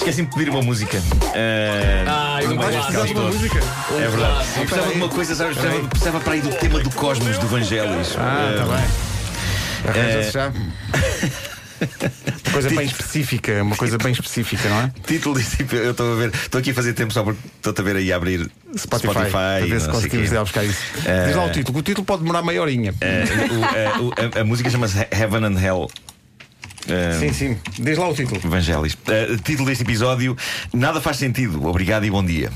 Esqueci-me de pedir uma música. Uh, Ai, no um meio deste clássico. caos todo. música? É verdade. Eu precisava de uma coisa, sabes? Precisava, precisava para aí do tema do cosmos do Vangelis. Ah, está Uh, bem. Arranja-se já. Uma coisa bem específica, uma coisa bem específica, não é? Título desse eu estou a ver, estou aqui a fazer tempo só porque estou a ver aí a abrir Spotify. Spotify a ver se não conseguimos ir lá buscar isso. Diz lá o título, o título pode demorar meia horinha. Uh, o- uh, o- a, a música chama-se Heaven and Hell. Uh, Sim, sim. Diz lá o título. Evangelis. Uh, título deste episódio: Nada faz sentido. Obrigado e bom dia.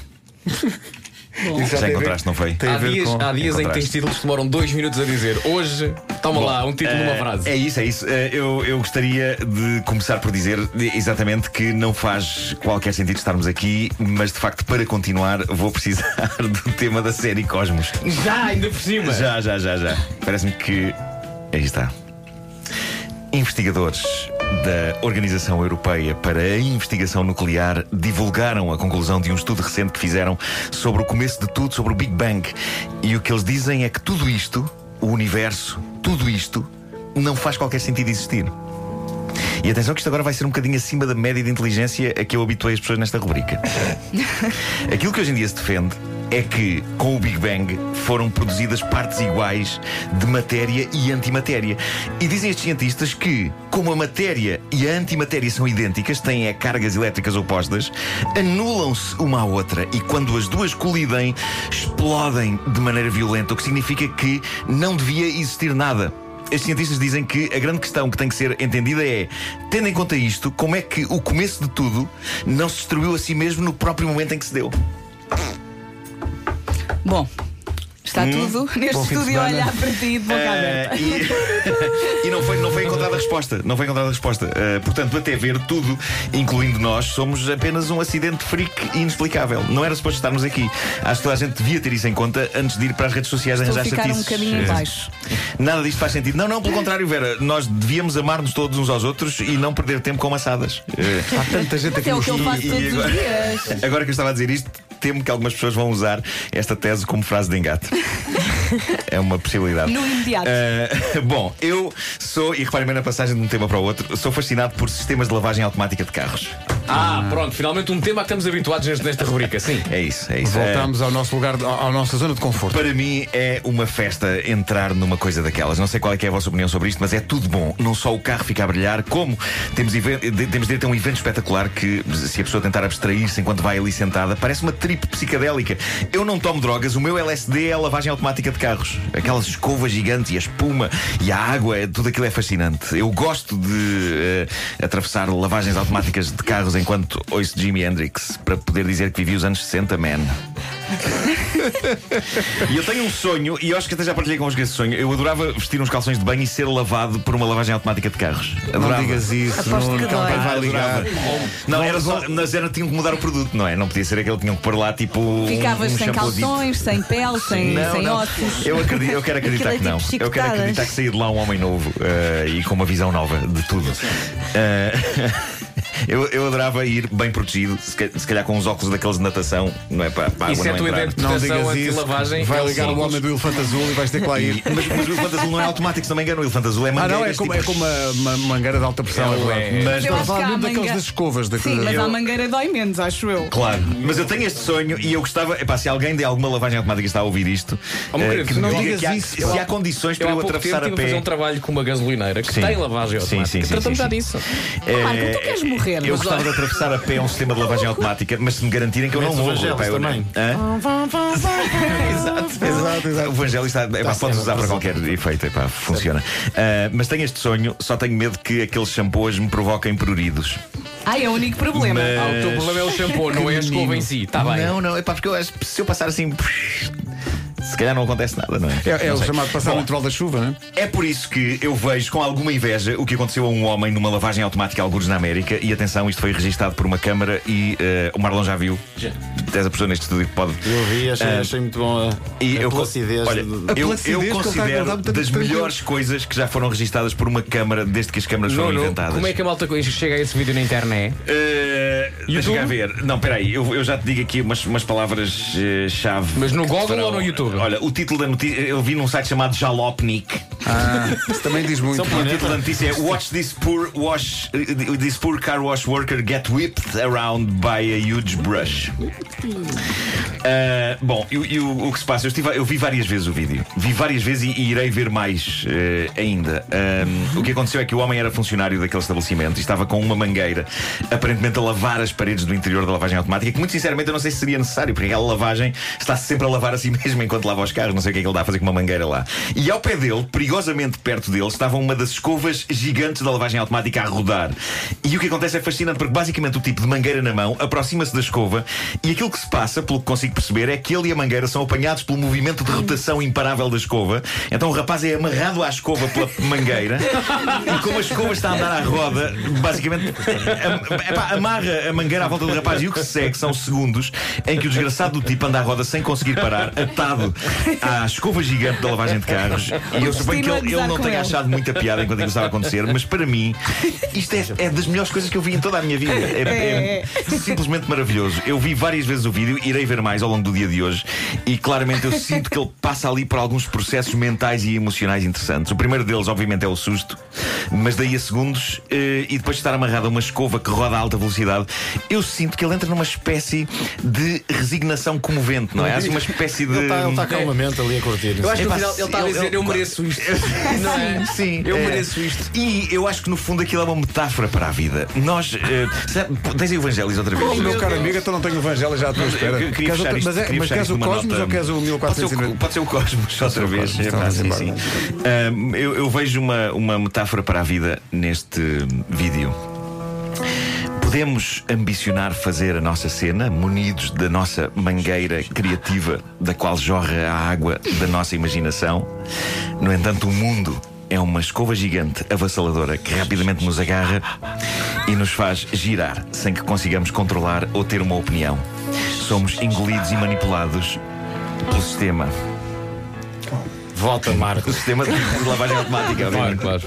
Isso Já a encontraste, não foi? Tem a Há ver dias, com. há dias em que tens títulos que demoram dois minutos a dizer. Hoje, toma lá, um título numa Eh, frase. É isso, é isso. Eh, eu, eu gostaria de começar por dizer exatamente que não faz qualquer sentido estarmos aqui, mas de facto, para continuar, vou precisar do tema da série Cosmos. Já, ainda por cima. Já, já, já, já. Parece-me que. Aí está. Investigadores da Organização Europeia para a Investigação Nuclear divulgaram a conclusão de um estudo recente que fizeram sobre o começo de tudo, sobre o Big Bang. E o que eles dizem é que tudo isto, o universo, tudo isto, não faz qualquer sentido existir. E atenção que isto agora vai ser um bocadinho acima da média de inteligência a que eu habituei as pessoas nesta rubrica. Aquilo que hoje em dia se defende é que, com o Big Bang, foram produzidas partes iguais de matéria e antimatéria. E dizem estes cientistas que, como a matéria e a antimatéria são idênticas, têm é, cargas elétricas opostas, anulam-se uma à outra e quando as duas colidem, explodem de maneira violenta, o que significa que não devia existir nada. Estes cientistas dizem que a grande questão que tem que ser entendida é, tendo em conta isto, como é que o começo de tudo não se destruiu a si mesmo no próprio momento em que se deu? Bom, está tudo neste estúdio a olhar para ti de boca aberta. e, e não, foi, não foi encontrada a resposta. Não foi encontrada a resposta. Eh, portanto, até ver tudo, incluindo nós, somos apenas um acidente freak inexplicável. Não era suposto estarmos aqui. Acho que toda a gente devia ter isso em conta antes de ir para as redes sociais Estou a arranjar ficar um bocadinho em Eh, baixo. Nada disto faz sentido. Não, não, pelo contrário, Vera. Nós devíamos amar-nos todos uns aos outros e não perder tempo com maçadas. Eh, Há tanta gente aqui É o no que eu estúdio. faço e todos agora- os dias. Agora que eu estava a dizer isto, temo que algumas pessoas vão usar esta tese como frase de engate. É uma possibilidade. No imediato. Ah, bom, eu sou, e reparem bem na passagem de um tema para o outro, sou fascinado por sistemas de lavagem automática de carros. Ah, pronto, finalmente um tema a que estamos habituados nesta rubrica, sim. É isso, é isso. Voltamos ao nosso lugar, de- à nossa zona de Ah, conforto. para mim é uma festa entrar numa coisa daquelas. Não sei qual é, que é a vossa opinião sobre isto, mas é tudo bom. Não só o carro fica a brilhar, como temos, de- temos direito a um evento espetacular que, se a pessoa tentar abstrair-se enquanto vai ali sentada, parece uma trip psicadélica. Eu não tomo drogas, o meu LSD é a lavagem automática de carros. Aquelas escovas gigantes e a espuma e a água, é- tudo aquilo é fascinante. Eu gosto de eh, atravessar lavagens automáticas de carros enquanto ouço Jimi Hendrix para poder dizer que vivi os anos 60, man. E eu tenho um sonho, e eu acho que até já partilhei convosco esse sonho. Eu adorava vestir uns calções de banho e ser lavado por uma lavagem automática de carros. Não Adorava. digas isso, Aposto Nuno, que alguém dói. vai ligar. Não, era só, mas era, tinham que mudar o produto, não é? Não podia ser aquele que tinham que pôr lá tipo. um- Ficavas um sem calções, sem pele, sem, Não, sem não. ossos. Eu, acredito, eu quero acreditar Aquilo que é não. tipo Eu quero acreditar que saí de lá um homem novo eh, e com uma visão nova de tudo. Eh, eu, eu adorava ir bem protegido, se ca- se calhar com uns óculos daqueles de natação, não é? Para, para a Isso água é a não tua entrar. ideia de Não proteção digas isso. anti-lavagem. Vai é ligar o homem do elefante azul e vais ter que lá ir. E- mas, mas o elefante azul não é automático, se não me engano. O elefante azul é Ah, mangueiras. não, é como, é tipo, como uma, uma mangueira de alta pressão. É, É, é. Mas Eu acho falar que há a daqueles manga- das escovas. Da Sim, mas Eu- a mangueira dói menos, acho eu. Claro, mas eu tenho este sonho e eu gostava, epá, se alguém de alguma lavagem automática está a ouvir isto, Oh, meu eh, querido, que me não diga digas que há- isso. se há condições para Eu há eu pouco tempo atravessar a estive a fazer um trabalho com uma gasolineira que Sim. tem lavagem Sim, automática. sim, sim, Tratamos sim, já sim. disso. Eh, Marco, tu queres morrer? Eu gostava de atravessar a pé um sistema de lavagem automática, mas se me garantirem que eu não morro. Epá, eu- também. Exato, exato, exato. O Vangelis está, epá, podes usar para qualquer efeito, epá, funciona. Ah, mas tenho este sonho, só tenho medo que aqueles shampoos me provoquem pruridos. Ai, é o único problema. Mas- Ah, o teu problema é o shampoo, não é a escova em si. Está bem. Não, não, é pá, porque eu acho que se eu passar assim. Se calhar não acontece nada, não é? É, é Não o sei. chamado passar Bom, o intervalo da chuva, não é? É por isso que eu vejo com alguma inveja o que aconteceu a um homem numa lavagem automática a alguns na América. E atenção, isto foi registado por uma câmara e eh, o Marlon já viu. Já. És a pessoa neste estúdio que pode. Eu vi, achei, Ah, achei muito bom a, E a eu, placidez. olha, de- eu, A placidez eu que ele está a considero das tranquilo. melhores coisas que já foram registadas por uma câmara desde que as câmaras foram Nuno, inventadas. como é que a malta chega a esse vídeo na internet? Eh, deixa cá ver. Não, peraí, eu, eu já te digo aqui umas, umas palavras-chave. Mas no Google ou no YouTube? Olha, o título da notícia eu vi num site chamado Jalopnik. Ah, isso também diz muito. O título da notícia é Watch this poor wash this poor car wash worker get whipped around by a huge brush. Ah, bom, e, o- que se passa? Eu, estive, eu vi várias vezes o vídeo. Vi várias vezes e, e irei ver mais eh, ainda. Ah, o que aconteceu é que o homem era funcionário daquele estabelecimento e estava com uma mangueira, aparentemente a lavar as paredes do interior da lavagem automática, que muito sinceramente eu não sei se seria necessário, porque aquela lavagem está sempre a lavar a si mesmo enquanto lava os carros. Não sei o que é que ele dá a fazer com uma mangueira lá. E ao pé dele, perigosamente perto dele, estava uma das escovas gigantes da lavagem automática a rodar. E o que acontece é fascinante, porque basicamente o tipo de mangueira na mão aproxima-se da escova e aquilo que se passa, pelo que consigo perceber, é que ele e a mangueira são apanhados pelo movimento de rotação imparável da escova. Então o rapaz é amarrado à escova pela mangueira e como a escova está a andar à roda, basicamente amarra a mangueira à volta do rapaz e o que se segue são segundos em que o desgraçado do tipo anda à roda sem conseguir parar, atado à escova gigante da lavagem de carros. E eu suponho que ele, ele não tenha ele. achado muita piada enquanto aquilo estava a acontecer, mas para mim isto é, é das melhores coisas que eu vi em toda a minha vida. É, é simplesmente maravilhoso. Eu vi várias vezes o vídeo, irei ver mais ao longo do dia de hoje e claramente eu sinto que ele passa ali por alguns processos mentais e emocionais interessantes. O primeiro deles, obviamente, é o susto, mas daí a segundos eh, e depois de estar amarrado a uma escova que roda a alta velocidade, eu sinto que ele entra numa espécie de resignação comovente, não é? Há uma espécie de. Ele está tá calmamente ali a curtir. Eu acho que no final ele está a dizer: Eu mereço isto. Não é? Sim, Eu é. mereço isto. E eu acho que no fundo aquilo é uma metáfora para a vida. Nós. sabe, tens aí o Evangelhos outra vez? Oh, meu caro amigo, então não tenho o Evangelho já à tua espera. Eu Queres outra- isto- mas é- queria mas queres o Cosmos nota- ou queres o Pode ser o, 1450? pode ser o Cosmos outra vez. Cosmos, É então pá, sim, sim. Eu, eu vejo uma, uma metáfora para a vida neste vídeo. Podemos ambicionar fazer a nossa cena, munidos da nossa mangueira criativa, da qual jorra a água da nossa imaginação. No entanto, o mundo é uma escova gigante avassaladora que rapidamente nos agarra e nos faz girar sem que consigamos controlar ou ter uma opinião. Somos engolidos e manipulados pelo sistema. Volta, Marco. O sistema de lavagem automática, Claro, claro.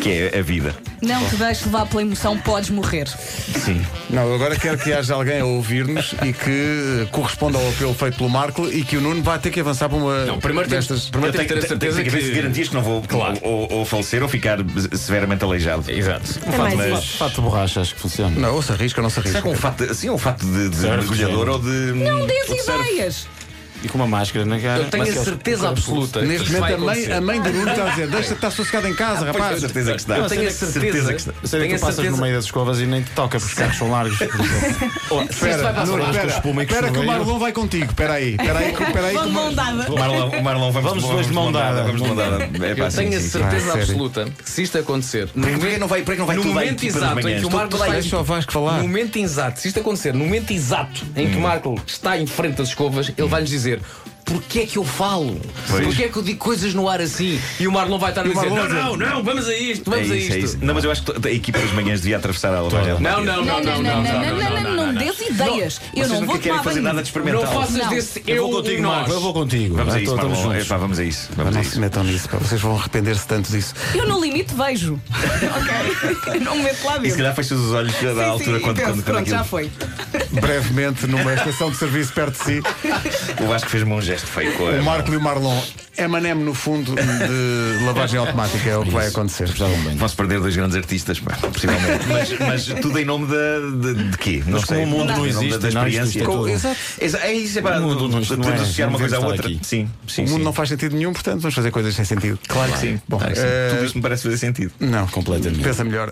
que é a vida. Não te deixes levar pela emoção, podes morrer. Sim. Não, eu agora quero que haja alguém a ouvir-nos e que corresponda ao apelo feito pelo Marco e que o Nuno vai ter que avançar para uma Não, primeiro destas. primeiro temos que ter a tenho, certeza tenho que que. garantias que não vou Claro. ou, ou falecer ou ficar severamente aleijado. Exato. É mais mas-. Fato de borracha, acho que funciona. Não, ou se arrisca ou não se Será arrisca. que um fato, de- assim, um fato de, de mergulhador ou de. Não dês ideias. E com uma máscara na cara. Eu tenho a Aqueles- certeza absoluta Neste vai momento a mãe, a mãe do Nuno está a dizer: Deixa estar sossegado em casa, Pois, rapaz. com certeza que está. Eu tenho a certeza que está. Sei que Tenho tu passas no meio das escovas e nem te toca, porque os carros são largos. Oh, vai espera, espera que o. Marlon vai contigo. Espera aí, espera aí, Mar- mão dada. O Marlon, Marlon, vamos, Vamos dois de mão dada. Vamos de mão dada. É Eu tenho a certeza Ah, absoluta que se isto acontecer, no Porquê momento, não vai, vai no momento das exato em que o Marco falar. No momento exato, se isto acontecer, no momento exato em Hum. que o Marco está em frente das escovas, ele vai-nos dizer. good. Porquê é que eu falo? Pois. Porquê é que eu digo coisas no ar assim? E o Marlon vai estar a dizer: Marlon Não, não, não, vamos a isto, É vamos a é isto. isso. Não, mas eu acho que a equipa das manhãs devia atravessar a lavagem Não, não, não, não, não, não, não, não, dês ideias. Eu Vocês não vou querem fazer nada de experimental. Não faças Não. desse Eu eu vou contigo, e nós. Marco. Eu vou contigo. Vamos a Ah, isso, estamos Marlon. juntos. Epá, vamos a isso. Pá, Vamos a Não se isso. metam nisso, pá. vocês vão arrepender-se tanto disso. Eu no limite vejo. ok? Não me meto lá E se dentro. calhar fechas os olhos da Sim, altura sim, quando, e penso, quando, quando pronto, aquilo. já foi. Brevemente, numa estação de serviço perto de si, O Vasco fez-me um gesto feio com a o Marco e o Marlon. Emanem no fundo de lavagem automática, é o que vai acontecer. Vão-se perder dois grandes artistas, pá, possivelmente. mas, mas tudo em nome da, de, de quê? Não Mas como sei. o mundo não nome existe, da, não, experiência. é tudo- Exato. Exa- É isso, é não- não é- associar uma não coisa à outra. aqui. Sim, sim. O mundo sim. não faz sentido nenhum, portanto vamos fazer coisas sem sentido. Claro que sim. Bom, Claro que sim. eh, Tudo isto me parece fazer sentido. Não, Completamente. Pensa melhor.